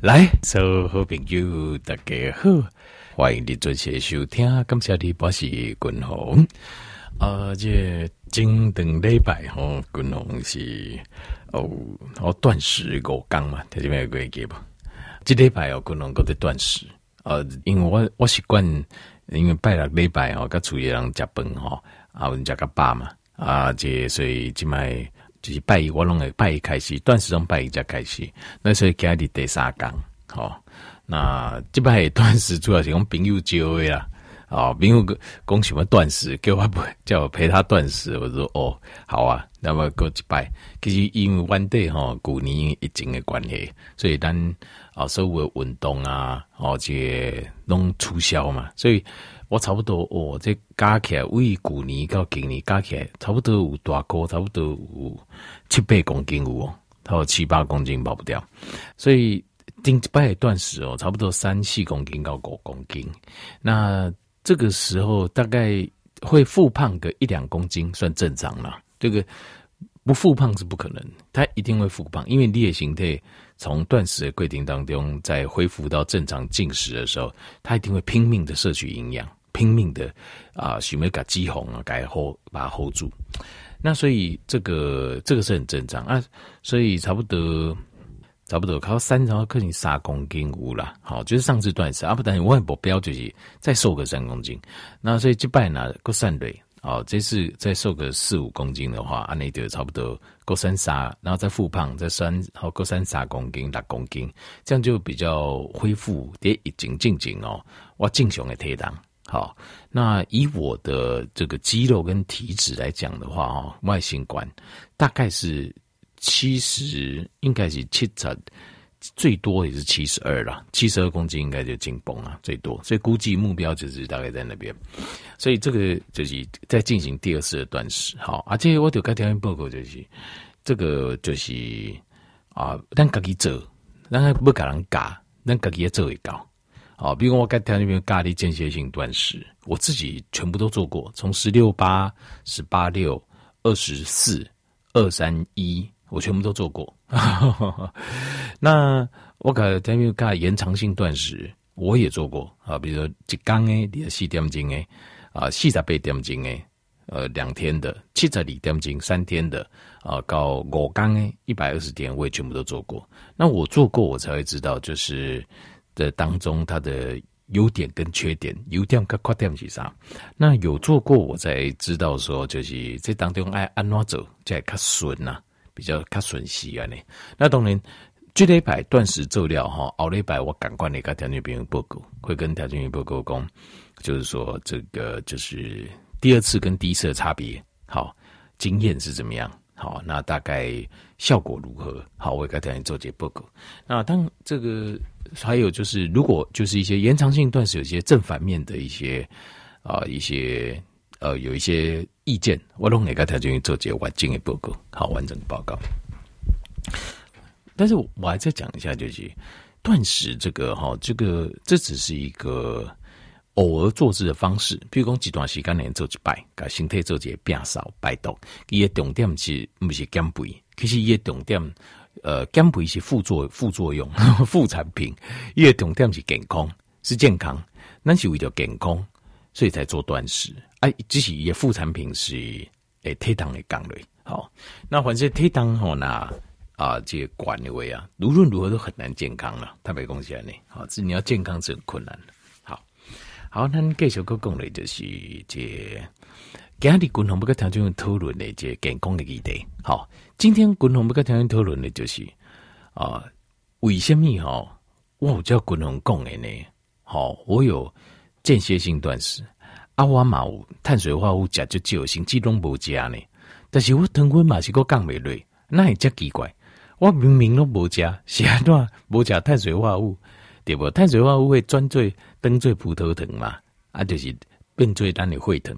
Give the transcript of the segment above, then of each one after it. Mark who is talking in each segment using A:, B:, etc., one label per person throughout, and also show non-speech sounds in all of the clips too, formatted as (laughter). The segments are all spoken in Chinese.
A: 来，所有好朋友大家好，欢迎你准时收听。感谢你，我是君宏。呃，这今等礼拜吼，君宏是哦，我断食五天嘛，听见没有？过记不？这礼拜哦，君宏搁在断食。呃，因为我我习惯，因为拜六礼拜哦，甲厝里人食饭吼，啊，阮食甲饱嘛，啊，这所以即摆。就是拜一，我拢会拜一开始，断食拢拜一才开始。那所以今日第三天，吼、那即摆断食主要是讲朋友招的啦，哦，朋友讲什么断食，叫我陪叫我陪他断食，我说哦，好啊，那么过一拜。其实因为原地吼，旧年疫情的关系，所以咱啊所有运动啊，哦，这拢促销嘛，所以。我差不多哦，这加起来为旧年到今年加起来，差不多有大个，差不多有七八公斤有哦，差不多七八公斤跑不掉，所以顶一摆断食哦，差不多三四公斤到五公斤，那这个时候大概会复胖个一两公斤算正常了，这个不复胖是不可能，它一定会复胖，因为你的形态从断食的规定当中再恢复到正常进食的时候，他一定会拼命的摄取营养。拼命的啊，许没给肌红啊，给 hold 把它 hold 住。那所以这个这个是很正常啊，所以差不多差不多靠三十克斤三公斤五了。好，就是上次断食啊，不等于我也不标就是再瘦个三公斤。那所以这拜呢够三对哦，这次再瘦个四五公斤的话，按那就差不多够三三，然后再复胖再三好够三三公斤六公斤，这样就比较恢复得一紧进紧哦，我正常的体重。好，那以我的这个肌肉跟体脂来讲的话，哦，外形观大概是七十，应该是七十，最多也是七十二啦，七十二公斤应该就紧绷了最多，所以估计目标就是大概在那边，所以这个就是在进行第二次的断食。好，而且我就该条件报告就是，这个就是啊，咱自己做，咱还不给人教，咱自己也做会到。好，比如我刚才那边咖喱间歇性断食，我自己全部都做过，从十六八、十八六、二十四、二三一，我全部都做过。(laughs) 那我刚才那边咖延长性断食，我也做过啊，比如说一缸诶，你的四点钟诶，啊，四十八点钟诶，呃，两天的七十二点钟三天的啊，到五缸诶，一百二十天，我也全部都做过。那我做过，我才会知道，就是。的当中，它的优点跟缺点，优点跟缺点是啥？那有做过，我才知道说，就是这当中爱按怎走，才较顺呐，比较较顺细啊呢。那当然，这礼拜断食做了哈，后礼拜我赶快来跟条件朋友报告，会跟条件朋友报告讲，就是说这个就是第二次跟第一次的差别，好，经验是怎么样？好，那大概效果如何？好，我给大家做这报告。那当这个还有就是，如果就是一些延长性断食，有些正反面的一些啊、呃，一些呃，有一些意见，我都给大家做这完整的报告，好，完整的报告。但是我还再讲一下，就是断食这个哈，这个这只是一个。偶尔做事的方式，比如讲一段时间内做一摆，把身体做一个变少排毒。伊的重点是不是减肥？其实伊的重点，呃，减肥是副作 (laughs) 副作用、副产品。伊的重点是健康，是健康。咱是为了健康，所以才做断食。哎、啊，只是伊的副产品是诶，体重的降类。好，那反正体重吼那啊，这个管的位啊，无论如何都很难健康了。特别讲起来呢，好，这你要健康是很困难的。好，好，那继续搁讲的，就是这今日共同不跟听众讨论的这健康的议题。好，今天共同不跟听众讨论的，就是啊，为什么哈？我有叫共同讲的呢？好，我有间歇性断食，啊，我嘛有碳水化合物食就少，甚至拢无食呢。但是我糖分嘛是搁降袂落，那也真奇怪。我明明拢无食，是安怎无食碳水化合物？对无？碳水化合物会转做当做葡萄糖嘛？啊，就是变做咱的血糖。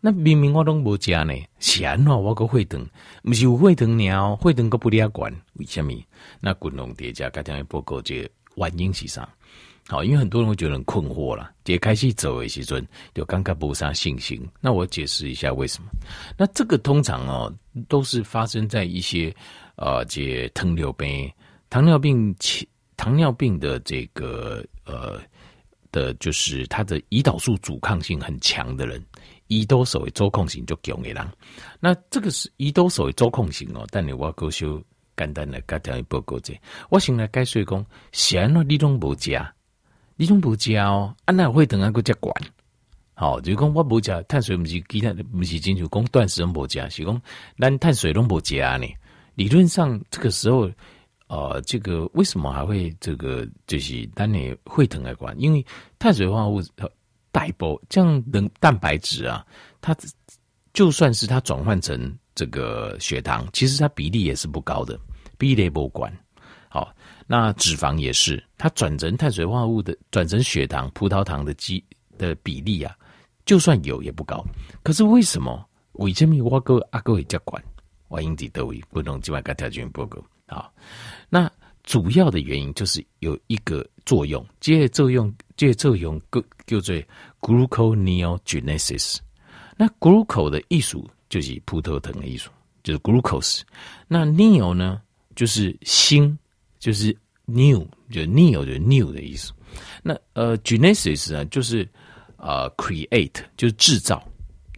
A: 那明明我拢无食呢，是安怎我个血糖？毋是有血糖了，血糖个不离啊管？为什么？那滚龙叠加刚才报告这原因是啥？好，因为很多人会觉得很困惑了。解开始走的时阵，就感觉无啥信心。那我解释一下为什么？那这个通常哦，都是发生在一些呃，这糖尿病、糖尿病。糖尿病的这个呃的，就是他的胰岛素阻抗性很强的人，胰岛素的周控型就强的人。那这个是胰岛素的周控型哦，但你我够修简单的讲一报告者，我先来解释讲，先啊，你拢无食，你拢无食哦，啊那会等下个接管。好，就是讲我无食碳水，不是其他，不是亲像讲断食拢无食，是讲咱碳水拢无食呢。理论上，这个时候，呃，这个为什么还会这个就是咱的会疼的管？因为碳水化合物代谢这样的蛋白质啊，它就算是它转换成这个血糖，其实它比例也是不高的，比例不管。好，那脂肪也是，它转成碳水化合物的转成血糖、葡萄糖的基的比例啊。就算有也不高，可是为什么？为什么我哥阿哥会接管？我因地得位，不能今晚跟条件不够啊。那主要的原因就是有一个作用，这作用这作用叫叫做 gluconeogenesis。那 glucose 的艺术就是葡萄糖的艺术，就是 glucose。那 neo 呢，就是新，就是 new，就 new 就 new 的意思。那呃，genesis 呢，就是。呃、，create 就是制造，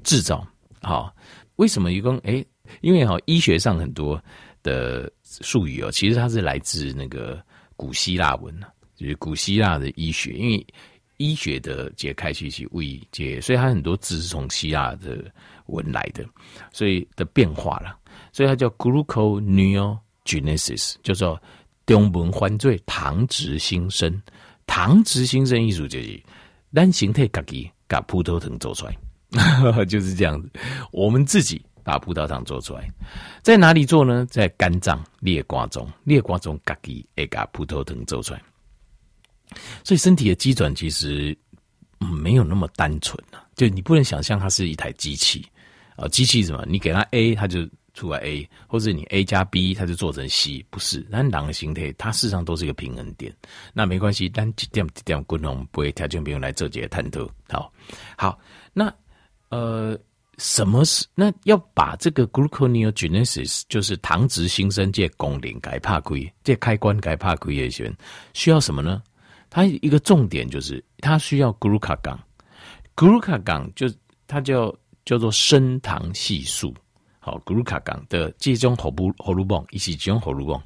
A: 制造好。为什么一共？哎，因为哈，医学上很多的术语哦，其实它是来自那个古希腊文，就是古希腊的医学。因为医学的解开其实为解，所以它很多字是从希腊的文来的，所以的变化了。所以它叫 gluco new Genesis 叫做中文翻作糖质新生。糖质新生意思就是。单形态自己把葡萄糖做出来，(laughs) 就是这样子。我们自己把葡萄糖做出来，在哪里做呢？在肝脏裂瓜中，裂瓜中自己也把葡萄糖做出来。所以身体的机转其实没有那么单纯啊，就你不能想象它是一台机器啊，机器什么？你给它 A，它就。出来 A，或者你 A 加 B，它就做成 C，不是？但两个形态，它事实上都是一个平衡点。那没关系，但这点这点共同不会条件不用来做这些探讨。好，好，那呃，什么是？那要把这个 gluconeogenesis，就是糖质新生界功能改怕亏，这开关改怕亏也行。需要什么呢？它一个重点就是它需要 glucagon，glucagon 就它叫叫做升糖系数。好，glucagon 的这种荷尔荷尔蒙，一是这种荷尔蒙，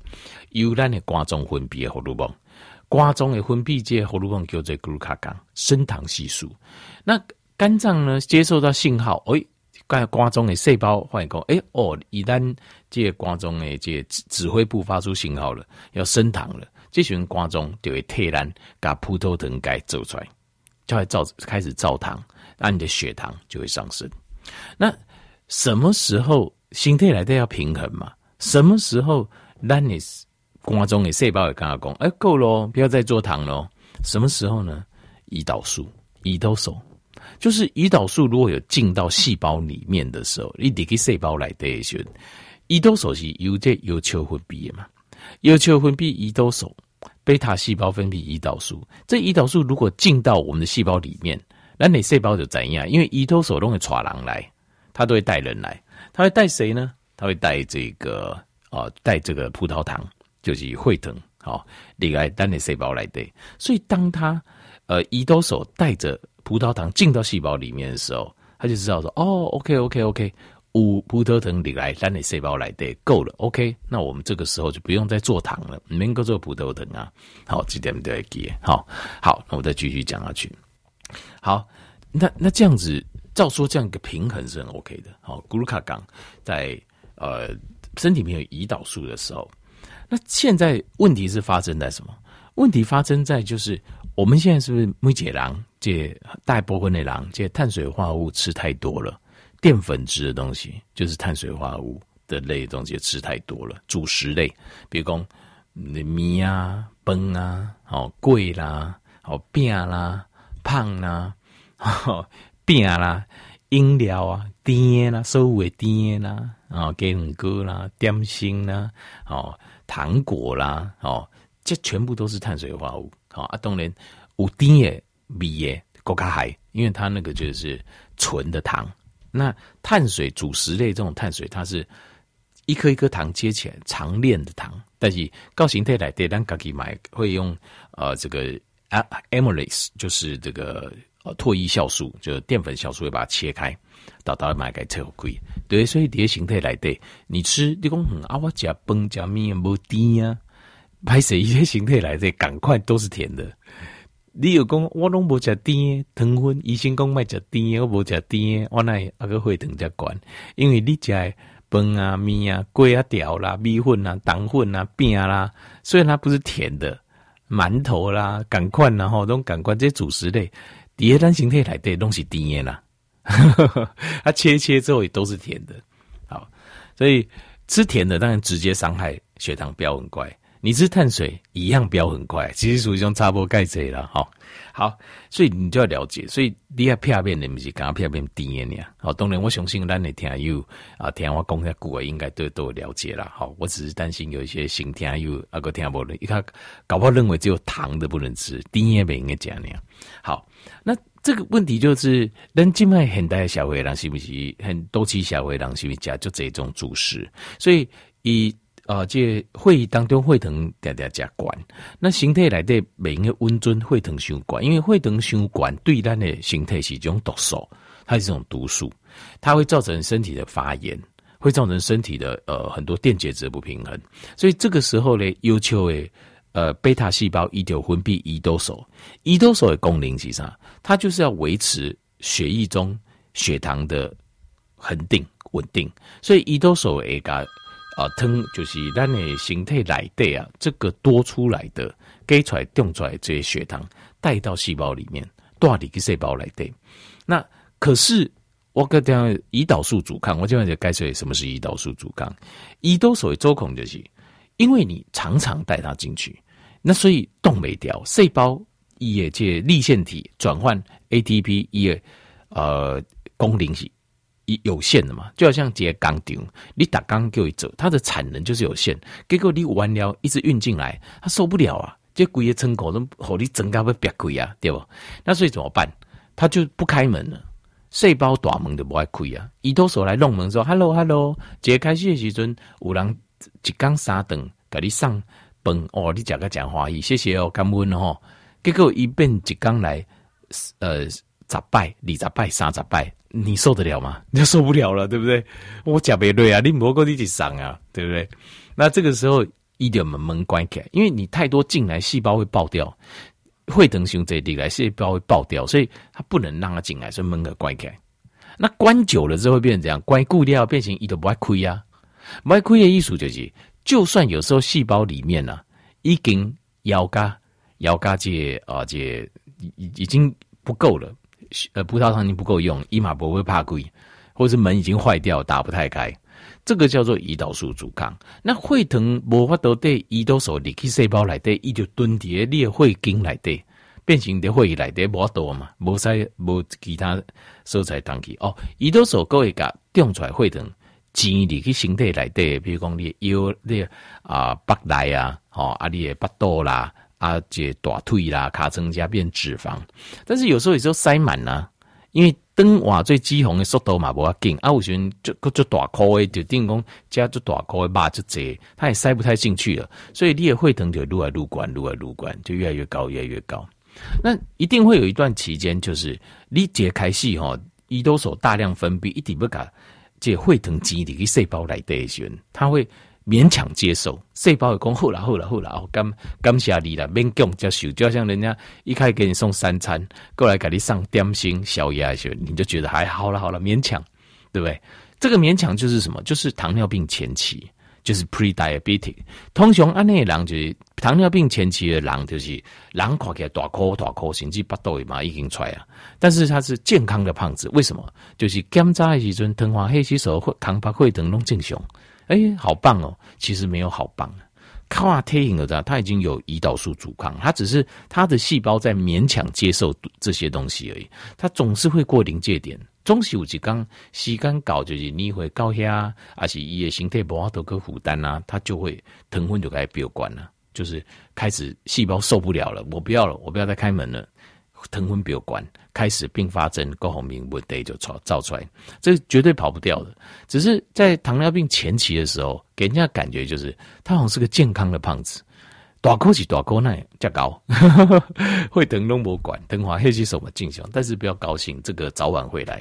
A: 由咱的肝脏分泌的荷尔蒙，肝脏的分泌这荷尔蒙叫做 glucagon 升糖系数。那肝脏呢，接受到信号，哎，肝肝脏的细胞发现讲，哎哦，一旦这肝脏的这指挥部发出信号了，要升糖了，这群肝脏就会替咱把葡萄糖给做出来，就会造开始造糖，那你的血糖就会上升。那什么时候心态来的要平衡嘛？什么时候咱的肝脏的细胞也跟他讲，哎，够咯，不要再做糖咯。什么时候呢？胰岛素，胰岛素就是胰岛素如果有进到细胞里面的时候，你得给细胞来的时候，胰岛素是由这有球分泌的嘛？有球分泌胰岛素，贝塔细胞分泌胰岛素。这胰岛素如果进到我们的细胞里面，那你细胞就怎样？因为胰岛素都会带人来。他都会带人来，他会带谁呢？他会带这个啊，带这个葡萄糖，就是会疼，好，你来单的细胞来的。所以当他呃胰岛素带着葡萄糖进到细胞里面的时候，他就知道说，哦，OK OK OK，五葡萄糖离开单的细胞来的够了，OK，那我们这个时候就不用再做糖了，能够做葡萄糖啊。好，这点都要记，好，好，那我再继续讲下去。好，那那这样子。照说这样一个平衡是很 OK 的。好，glucagon 在呃身体没有胰岛素的时候，那现在问题是发生在什么？问题发生在就是我们现在是不是没解囊？这大部分的囊，这碳水化合物吃太多了，淀粉质的东西就是碳水化合物的类的东西吃太多了，主食类，比如讲米啊、崩啊、好贵啦、好饼啦、胖啦。(laughs) 饼啦、饮料啊、甜啦、所有的甜啦、啊、鸡蛋糕啦、点心啦、哦、糖果啦、哦，这全部都是碳水化合物。好啊，当然有甜的、味的、更加嗨，因为它那个就是纯的糖。那碳水主食类这种碳水，它是一颗一颗糖接起来，长链的糖。但是高形态来对，咱自己买会用呃这个啊 amylase 就是这个呃唾液酵素，就是淀粉酵素，会把它切开，到到买个特贵。对，所以这些形态来对，你吃你讲啊，我加崩加面无甜啊，拍摄一些形态来对，赶快都是甜的。你有讲我拢无食甜，糖分医生讲卖食甜，我无食甜，我奈阿个血糖才悬，因为你食饭啊、面啊、粿啊、条啦、米粉啊、糖粉啊、饼啦，虽然它不是甜的，馒头啦、赶快然后都赶快这些主食类，第二单形态来对东西甜啦，它 (laughs) 切切之后也都是甜的，好，所以吃甜的当然直接伤害血糖飙很快。你吃碳水一样飙很快，其实属于一种差不多钙质了哈。好，所以你就要了解，所以你要片面的不是刚片面甜的呀。好，当然我相信咱的听友啊，听我讲下古应该都都了解了。好，我只是担心有一些新听友啊个听不懂，一看搞不好认为只有糖的不能吃，甜的不应该讲那样。好，那这个问题就是，咱今麦现代社会人是不是很多期社会人是不是吃就这种主食？所以以啊，这会议当中血糖常常加管，那身体内底每一个温存血糖相关，因为血糖相关对咱的形态是一种毒素，它是一种毒素，它会造成身体的发炎，会造成身体的呃很多电解质不平衡，所以这个时候呢，要求诶呃贝塔细胞一丢分泌胰岛素，胰岛素的功能是啥？它就是要维持血液中血糖的恒定稳定，所以胰岛素会加。啊，糖就是咱的形态来的啊，这个多出来的，给出来、冻出来这些血糖带到细胞里面，带里个细胞来的。那可是我跟大家胰岛素阻抗，我今晚就该说什么是胰岛素阻抗？胰岛素的阻抗就是，因为你常常带它进去，那所以冻没掉细胞也借粒线体转换 ATP 也呃功能是。有限的嘛，就好像接钢钉，你打钢就会走，它的产能就是有限。结果你完了，一直运进来，它受不了啊，这鬼也撑口都火力增加不别亏啊，对不？那所以怎么办？它就不开门了，细胞大门都不爱开啊。胰岛素来弄门说：“Hello Hello，解开谢时阵，有人一缸三顿给你上饭哦，你食个讲话意，谢谢哦，感恩哦。结果一变一缸来，呃，十拜、二十拜、三十拜。你受得了吗？你就受不了了，(laughs) 对不对？我假别对啊，你无过你去上啊，对不对？那这个时候一点门门关起来，因为你太多进来，细胞会爆掉，会等熊这里来，细胞会爆掉，所以它不能让它进来，所以门给关起来。那关久了之后会变成怎样？关固掉变成一都不爱亏呀，不爱亏的意思就是，就算有时候细胞里面呢、啊，已经咬嘎咬嘎这啊这已已经不够了。呃，葡萄糖已经不够用，伊玛不会怕鬼，或者是门已经坏掉，打不太开，这个叫做胰岛素阻抗。那血糖无法度对胰岛素入去细胞来对，伊就蹲在你的血经来对，变形的会来对无法度嘛，无使无其他所在糖去哦。胰岛素各会甲冻出来血糖，钱入去身体来对，比如讲你腰你啊腹内啊，吼啊你的腹肚啦。啊，这大腿啦，卡增加变脂肪，但是有时候有时候塞满呐、因为灯瓦最肌红的速度嘛不要紧，啊，有时候就就大块的就定讲加就大块的肉就这，它也塞不太进去了，所以你也会疼就撸来撸管，撸来撸管就越来越高，越来越高。那一定会有一段期间，就是你解开细哈，胰岛素大量分泌，一点不卡这会疼肌里的细胞来的时候，它会。勉强接受，细胞会讲好了好了好了哦，感感谢你了，勉强接受，就好像人家一开始给你送三餐，过来给你上点心、宵夜的时候，你就觉得还好了好了，勉强，对不对？这个勉强就是什么？就是糖尿病前期，就是 pre-diabetic。通常安内人就是糖尿病前期的人，就是人看起来大颗大颗，甚至巴肚嘛已经出来啊，但是他是健康的胖子，为什么？就是检查的时阵，糖化黑吸收或糖化血糖拢正常。哎、好棒哦！其实没有好棒，卡特因的他已经有胰岛素阻抗，他只是他的细胞在勉强接受这些东西而已。他总是会过临界点，总是有一天时间搞就是你会高压，还是伊的形态不好多个负担啊，他就会疼昏就开始飙关了，就是开始细胞受不了了，我不要了，我不要再开门了，糖分比较高，开始并发症，各方面问题就造造出来，这绝对跑不掉的。只是在糖尿病前期的时候，给人家感觉就是他好像是个健康的胖子，大口气大口奶加高，(laughs) 会疼都不管，等华黑是什么进行，但是不要高兴，这个早晚会来。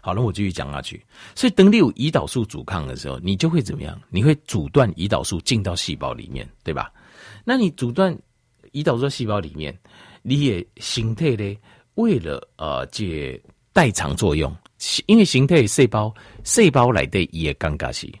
A: 好了，那我继续讲下去。所以，当你有胰岛素阻抗的时候，你就会怎么样？你会阻断胰岛素进到细胞里面，对吧？那你阻断胰岛素细胞里面，你也形态呢？为了呃，这代偿作用，因为形态细胞细胞来的也尴尬是，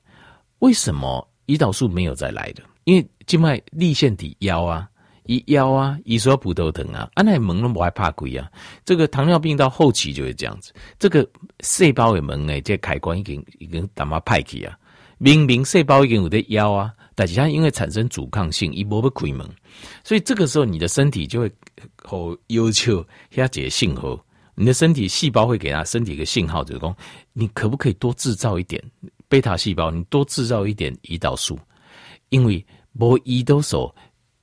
A: 为什么胰岛素没有再来的？因为静脉立腺体腰啊。一腰啊，一说葡萄糖啊，啊那门都不害怕鬼啊。这个糖尿病到后期就会这样子，这个细胞的门诶，这开关已经已经他妈派去啊。明明细胞已经有的腰啊，但是它因为产生阻抗性，一波不开门，所以这个时候你的身体就会好要求下这个信号，你的身体细胞会给他身体一个信号，就是说你可不可以多制造一点贝塔细胞，你多制造一点胰岛素，因为无胰岛素。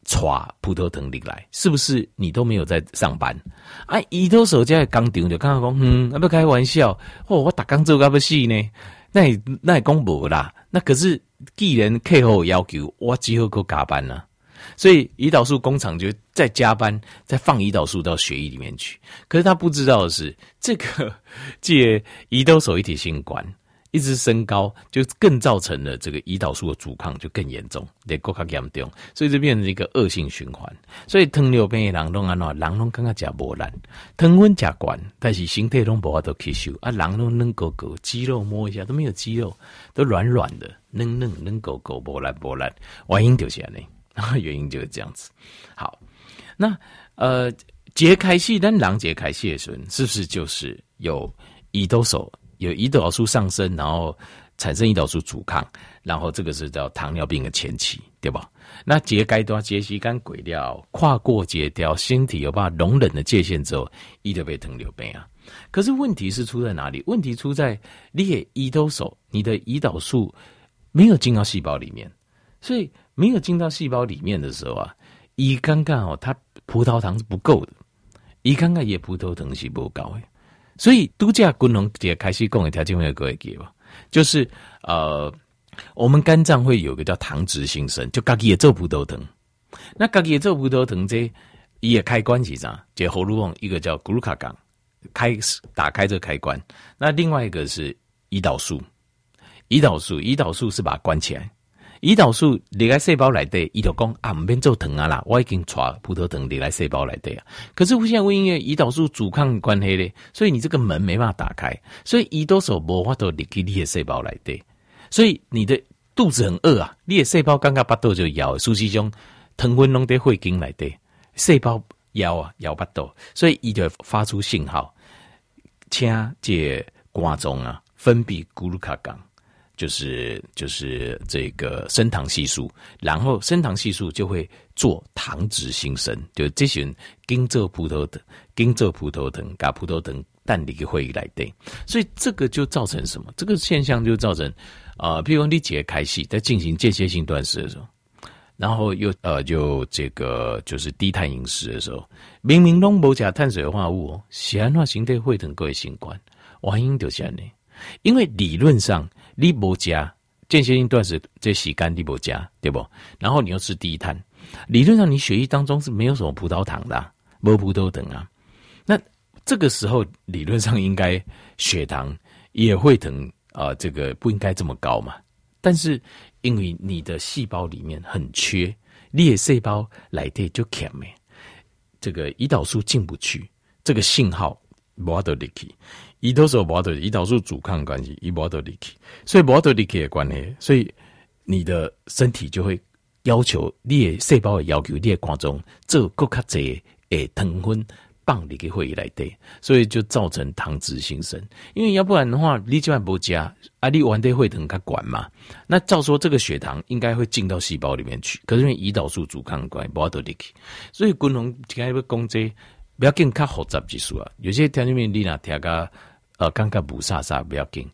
A: 唰，葡萄糖进来，是不是你都没有在上班？啊，胰岛素在工厂就刚刚讲，嗯，要不开玩笑，哦，我打工做干不死呢？那也那也讲无啦。那可是既然客户要求，我只好够加班了。所以胰岛素工厂就在加班，再放胰岛素到血液里面去。可是他不知道的是，这个 (laughs) 借胰岛素一体性管。一直升高，就更造成了这个胰岛素的阻抗就更严重，得更加严重，所以就变成一个恶性循环。所以糖尿病的人拢安怎，人拢感觉食无力，糖分吃高，但是身体拢无法度吸收啊，人拢嫩狗狗，肌肉摸一下都没有肌肉，都软软的，嫩嫩嫩狗狗，无力无力，原因就是安尼，(laughs) 原因就是这样子。好，那呃，节开始，但人节开始的时候，是不是就是有胰岛素？有胰岛素上升，然后产生胰岛素阻抗，然后这个是叫糖尿病的前期，对吧？那节该多节吸干鬼掉，跨过节掉，身体有办法容忍的界限之后，胰岛被糖尿病啊。可是问题是出在哪里？问题出在你的胰岛素，你的胰岛素没有进到细胞里面，所以没有进到细胞里面的时候啊，胰刚刚哦，它葡萄糖是不够的，胰刚刚也葡萄糖是不高。所以度假功能也开始讲一条，件会各位记吧，就是呃，我们肝脏会有个叫糖质新生，就自己也做葡萄糖。那自己也做葡萄糖这也开关系上，就喉咙一个叫 glucagon 开打开这个开关。那另外一个是胰岛素，胰岛素，胰岛素是把它关起来。胰岛素离开细胞来的，胰岛讲啊，唔免做糖啊啦，我已经传葡萄糖离开细胞来的啊。可是现在因为胰岛素阻抗关系咧，所以你这个门没办法打开，所以胰岛素无法度离开你的细胞来的，所以你的肚子很饿啊，你的细胞刚刚巴肚就摇，苏西中糖分拢在会经来的，细胞摇啊摇巴肚，所以伊就发出信号，请这肝脏啊分泌咕噜卡港。就是就是这个升糖系数，然后升糖系数就会做糖质新生，就这些人跟着葡萄糖，跟着葡萄糖，把葡萄糖蛋里会来对，所以这个就造成什么？这个现象就造成啊、譬如你解开系在进行间歇性断食的时候，然后又呃就这个就是低碳饮食的时候，明明拢无加碳水化合物，显然形态会等各位新冠，原因就是这样，因为理论上。你不加间歇性断食，这洗干你不加，对不？然后你又吃低碳，理论上你血液当中是没有什么葡萄糖的，没葡萄糖啊。那这个时候理论上应该血糖也会等啊，这个不应该这么高嘛。但是因为你的细胞里面很缺，你的细胞来的就欠没，这个胰岛素进不去，这个信号没得进去。胰岛素无的胰岛素阻抗关系，胰无的力气，所以无的力去的关系，所以你的身体就会要求你的细胞的要求，你的肝脏做更加侪诶糖分放入去会议来对，所以就造成糖质新生。因为要不然的话，你就算不加，啊，你完得会等它管嘛。那照说这个血糖应该会进到细胞里面去，可是因为胰岛素阻抗关系，无的力去，所以共同今日要讲这不要紧较复杂技术啊。有些条件面你若听个。呃，刚刚不啥啥不要紧。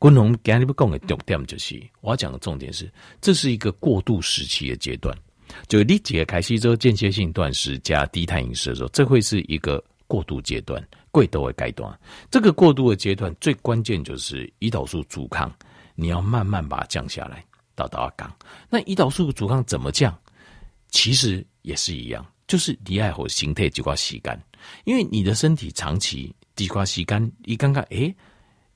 A: 昆龙今日要讲的重点就是，我讲的重点是，这是一个过渡时期的阶段。就你解开吸之后间歇性断食加低碳饮食的时候，这会是一个过渡阶段，贵都会阶段。这个过渡的阶段最关键就是胰岛素阻抗，你要慢慢把它降下来到达降。那胰岛素阻抗怎么降？其实也是一样，就是你爱好形态几块洗干，因为你的身体长期几块洗干，你刚刚诶，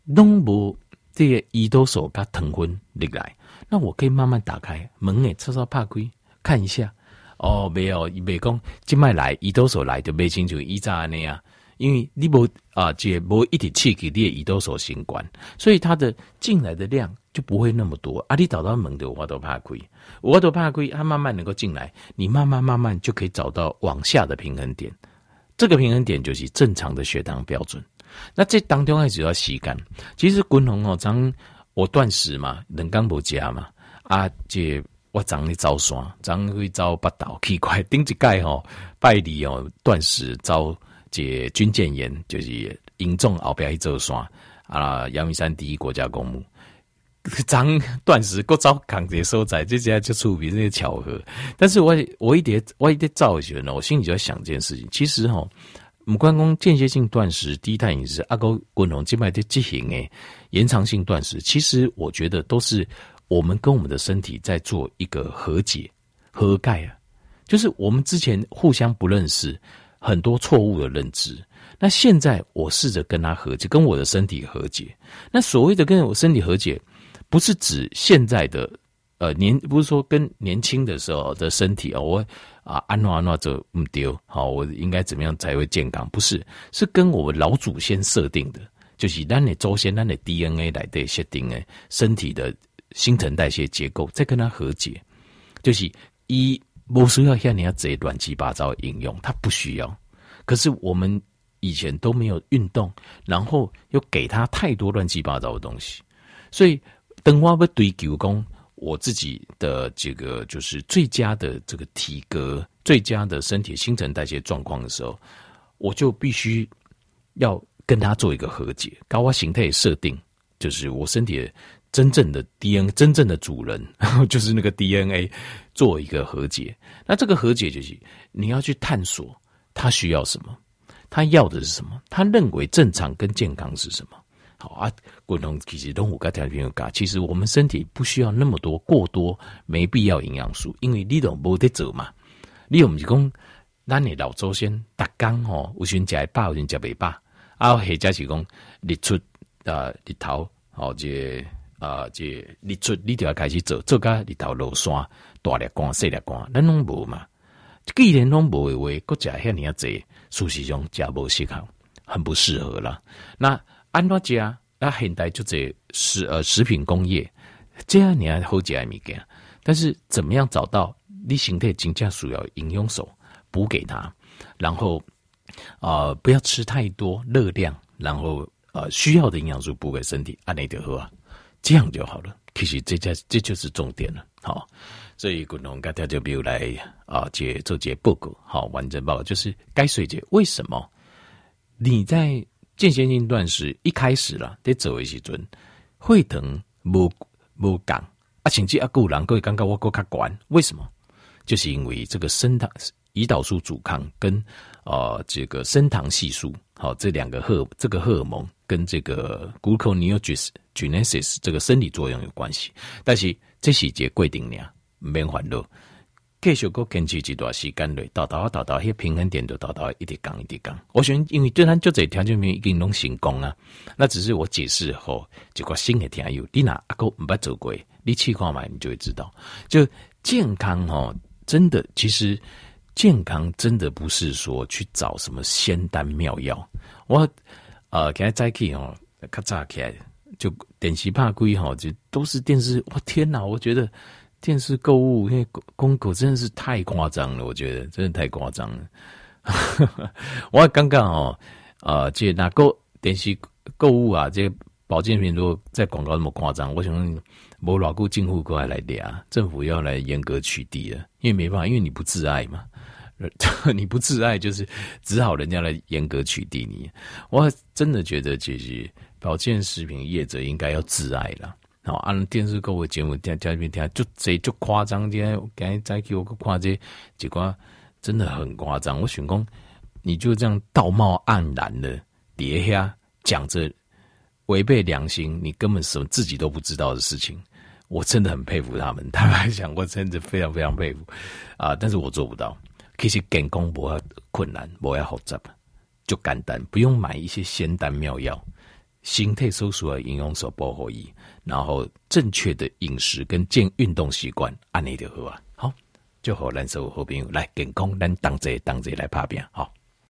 A: 弄不这个胰岛素它腾昏进来。那我可以慢慢打开门诶，稍稍怕开看一下哦，没有，没讲，静脉来胰岛素来就没清楚胰脏那样，因为你无啊，这无一直刺激你的胰岛素循环，所以它的进来的量就不会那么多啊。你找到门的话都怕亏，我都怕亏，它慢慢能够进来，你慢慢慢慢就可以找到往下的平衡点。这个平衡点就是正常的血糖标准。那这当中还只要吸干，其实滚红哦，咱。我断食嘛，冷刚不加嘛，啊，这我长你遭山，长会遭八道奇怪，(laughs) 顶一盖吼拜礼哦，断食遭这军舰岩，就是严重后边一座山啊，阳明山第一国家公墓，(laughs) 长断食各遭抗这所在，这些就出比这些巧合。但是我我一点我一点造学呢，我心里就在想这件事情，其实吼。我们关公间歇性断食、低碳饮食、阿高滚龙静脉的进行诶，延长性断食，其实我觉得都是我们跟我们的身体在做一个和解、和解啊。就是我们之前互相不认识，很多错误的认知。那现在我试着跟他和解，跟我的身体和解。那所谓的跟我身体和解，不是指现在的呃年，不是说跟年轻的时候的身体哦，我。啊，安诺安诺就唔丢，好，我应该怎么样才会健康？不是，是跟我们老祖先设定的，就是咱的祖先、咱的 DNA 来的设定诶，身体的新陈代谢结构，再跟它和解，就是一不需要像你要这些乱七八糟的应用，它不需要。可是我们以前都没有运动，然后又给他太多乱七八糟的东西，所以等我要追求讲。我自己的这个就是最佳的这个体格、最佳的身体新陈代谢状况的时候，我就必须要跟他做一个和解。高压形态设定就是我身体真正的 DNA、真正的主人，(laughs) 就是那个 DNA 做一个和解。那这个和解就是你要去探索他需要什么，他要的是什么，他认为正常跟健康是什么。好啊，滚动其实动物跟条件有其实我们身体不需要那么多过多没必要营养素，因为你都没得走嘛。你又不是讲，咱的老祖先逐工吼，有时食一饱，有时食袂饱。啊，或者是讲日出啊，日头哦，这啊这日出，你就要开始做，做甲日头落山，大力光、细力光，咱拢无嘛。既然拢无的话，阁食遐尔济，事实上食无适合，很不适合啦。那安怎食？那现代就这食呃食品工业，这样你还好食物件。但是怎么样找到你身体真正需要营养素补给他，然后、呃、不要吃太多热量，然后呃需要的营养素补给身体，安内就好啊，这样就好了。其实这家这就是重点了。好，所以滚龙跟大家比如来啊，这做这报告好完整报告，就是该水解为什么你在。间歇性断食一开始了，得走的时阵，会疼无无感啊，甚至啊，个人各位感觉我够卡管，为什么？就是因为这个升糖胰岛素阻抗跟呃这个升糖系数，好这两个荷这个荷尔蒙跟这个 gluconeogenesis 这个生理作用有关系，但是这是一个规定呢，免烦恼。继续个坚持一段时间内，到到到到，迄平衡点就到到一直降一直降。我想，因为对咱就这条件面已经拢成功啊，那只是我解释后，一个新的听友，你哪阿哥唔捌走过，你去看嘛，你就会知道。就健康哦，真的，其实健康真的不是说去找什么仙丹妙药。我呃，今日早起哦，较早起来就电视拍开吼，就都是电视。我天哪，我觉得。电视购物，因为公狗真的是太夸张了，我觉得真的太夸张了。(laughs) 我刚刚哦，啊，这哪个电视购物啊，这保健品如果在广告那么夸张，我想某老顾政府过来来的啊，政府要来严格取缔了，因为没办法，因为你不自爱嘛，(laughs) 你不自爱就是只好人家来严格取缔你。我真的觉得，其实保健食品业者应该要自爱了。好，按电视购物节目听家里面听，就这就夸张，今天赶再给我个夸这结果真的很夸张。我想讲，你就这样道貌岸然的底下讲着违背良心，你根本什么自己都不知道的事情，我真的很佩服他们。坦白讲，我真的非常非常佩服啊！但是我做不到。其实减工不要困难，不要复杂，就简单，不用买一些仙丹妙药。心态搜索的营养素包可以，然后正确的饮食跟健运动习惯，按呢就好啊。好，就好，咱所有好朋友来健康，咱同齐同齐来拍拼，好。